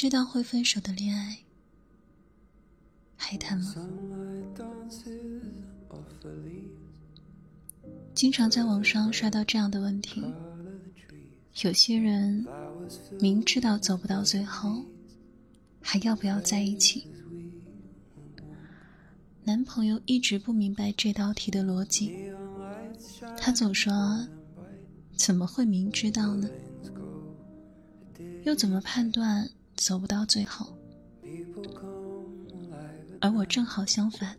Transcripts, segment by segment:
知道会分手的恋爱，还谈吗？经常在网上刷到这样的问题：有些人明知道走不到最后，还要不要在一起？男朋友一直不明白这道题的逻辑，他总说：“怎么会明知道呢？又怎么判断走不到最后？”而我正好相反，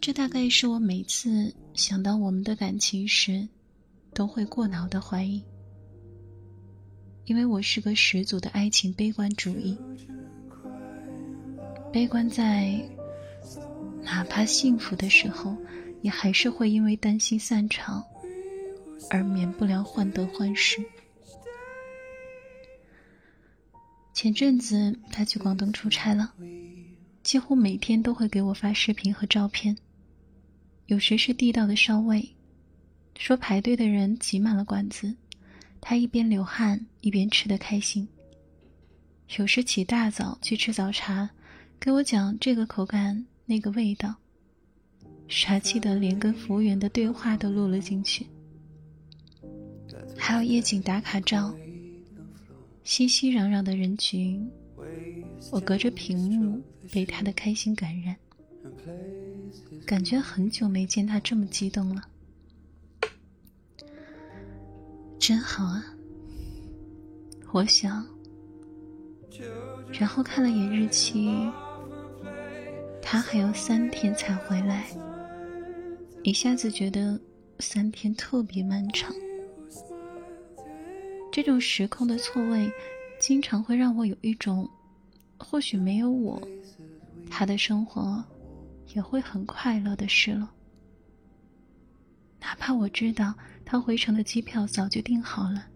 这大概是我每次想到我们的感情时，都会过脑的怀疑，因为我是个十足的爱情悲观主义，悲观在。哪怕幸福的时候，也还是会因为担心散场，而免不了患得患失。前阵子他去广东出差了，几乎每天都会给我发视频和照片。有时是地道的烧味，说排队的人挤满了馆子，他一边流汗一边吃得开心。有时起大早去吃早茶，给我讲这个口感。那个味道，傻气的连跟服务员的对话都录了进去。还有夜景打卡照，熙熙攘攘的人群，我隔着屏幕被他的开心感染，感觉很久没见他这么激动了，真好啊！我想，然后看了眼日期。他还要三天才回来，一下子觉得三天特别漫长。这种时空的错位，经常会让我有一种，或许没有我，他的生活也会很快乐的事了。哪怕我知道他回程的机票早就订好了，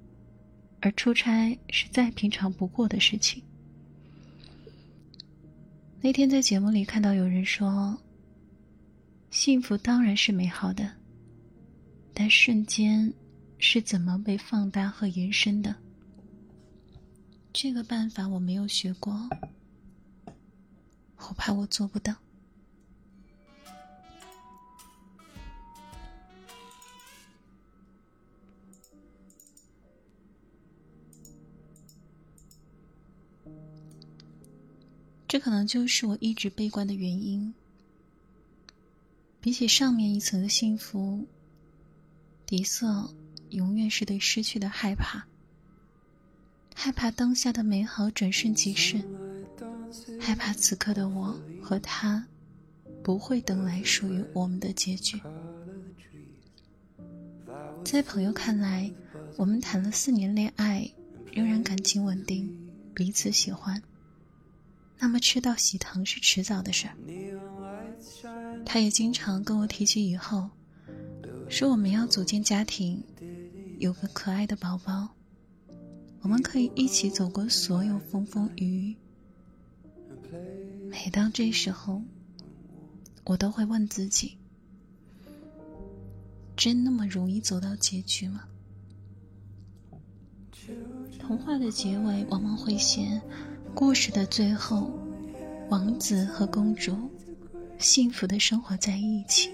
而出差是再平常不过的事情。那天在节目里看到有人说：“幸福当然是美好的，但瞬间是怎么被放大和延伸的？这个办法我没有学过，我怕我做不到。”这可能就是我一直悲观的原因。比起上面一层的幸福，底色永远是对失去的害怕，害怕当下的美好转瞬即逝，害怕此刻的我和他不会等来属于我们的结局。在朋友看来，我们谈了四年恋爱，仍然感情稳定，彼此喜欢。那么吃到喜糖是迟早的事儿。他也经常跟我提起以后，说我们要组建家庭，有个可爱的宝宝，我们可以一起走过所有风风雨雨。每当这时候，我都会问自己：真那么容易走到结局吗？童话的结尾往往会写。故事的最后，王子和公主幸福的生活在一起。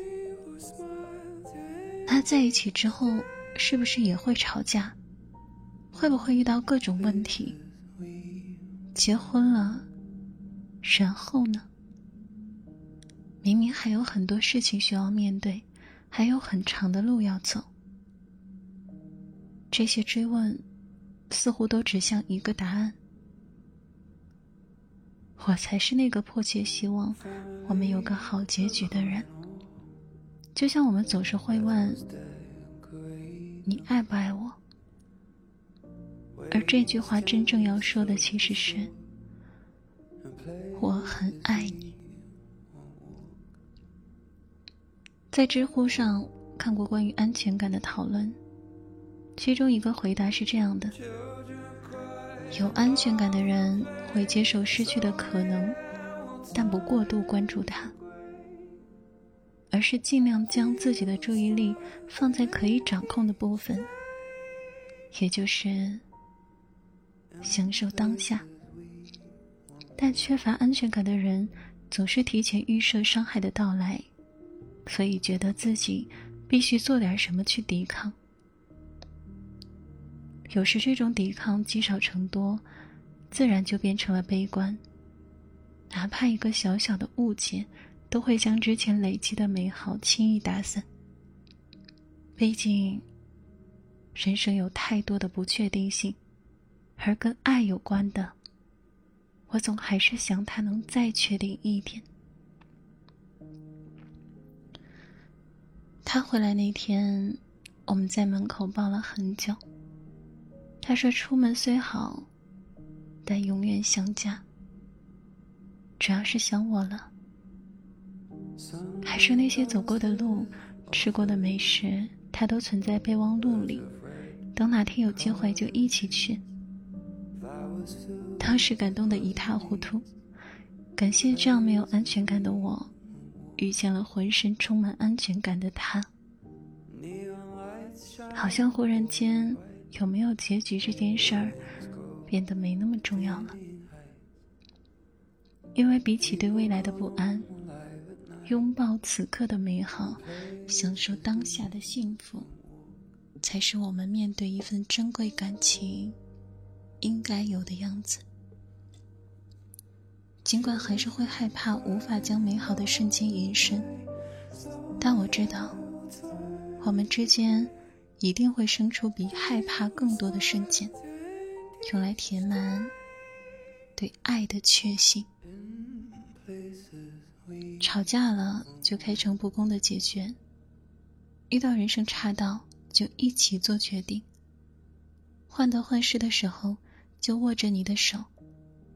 那在一起之后，是不是也会吵架？会不会遇到各种问题？结婚了，然后呢？明明还有很多事情需要面对，还有很长的路要走。这些追问，似乎都指向一个答案。我才是那个迫切希望我们有个好结局的人。就像我们总是会问：“你爱不爱我？”而这句话真正要说的其实是：“我很爱你。”在知乎上看过关于安全感的讨论，其中一个回答是这样的。有安全感的人会接受失去的可能，但不过度关注它，而是尽量将自己的注意力放在可以掌控的部分，也就是享受当下。但缺乏安全感的人，总是提前预设伤害的到来，所以觉得自己必须做点什么去抵抗。有时这种抵抗积少成多，自然就变成了悲观。哪怕一个小小的误解，都会将之前累积的美好轻易打散。毕竟，人生有太多的不确定性，而跟爱有关的。我总还是想他能再确定一点。他回来那天，我们在门口抱了很久。他说：“出门虽好，但永远想家。主要是想我了，还是那些走过的路、吃过的美食，他都存在备忘录里。等哪天有机会，就一起去。”当时感动的一塌糊涂，感谢这样没有安全感的我，遇见了浑身充满安全感的他。好像忽然间，有没有结局这件事儿，变得没那么重要了。因为比起对未来的不安，拥抱此刻的美好，享受当下的幸福，才是我们面对一份珍贵感情应该有的样子。尽管还是会害怕无法将美好的瞬间延伸，但我知道，我们之间一定会生出比害怕更多的瞬间，用来填满对爱的确信。吵架了就开诚布公的解决，遇到人生岔道就一起做决定，患得患失的时候就握着你的手。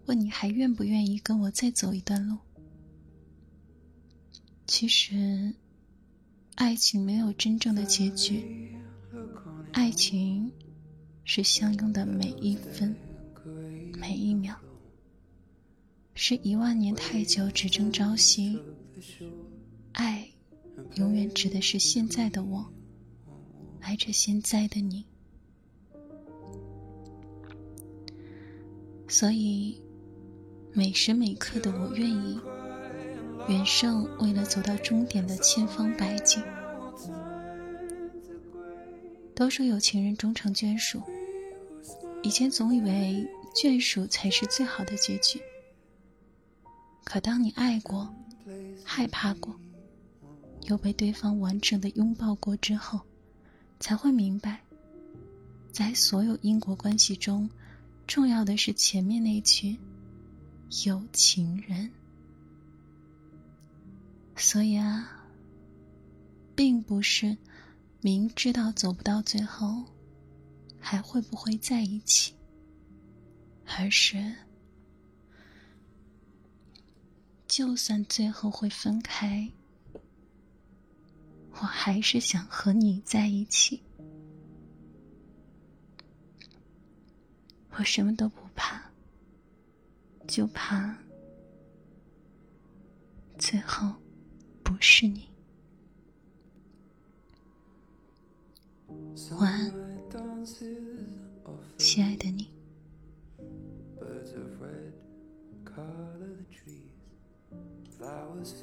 问你还愿不愿意跟我再走一段路？其实，爱情没有真正的结局，爱情是相拥的每一分每一秒，是一万年太久只争朝夕。爱，永远指的是现在的我，爱着现在的你，所以。每时每刻的我愿意，远胜为了走到终点的千方百计。都说有情人终成眷属，以前总以为眷属才是最好的结局。可当你爱过、害怕过，又被对方完整的拥抱过之后，才会明白，在所有因果关系中，重要的是前面那句。有情人，所以啊，并不是明知道走不到最后，还会不会在一起，而是就算最后会分开，我还是想和你在一起。我什么都不怕。就怕最后不是你。晚安，亲爱的你。flowers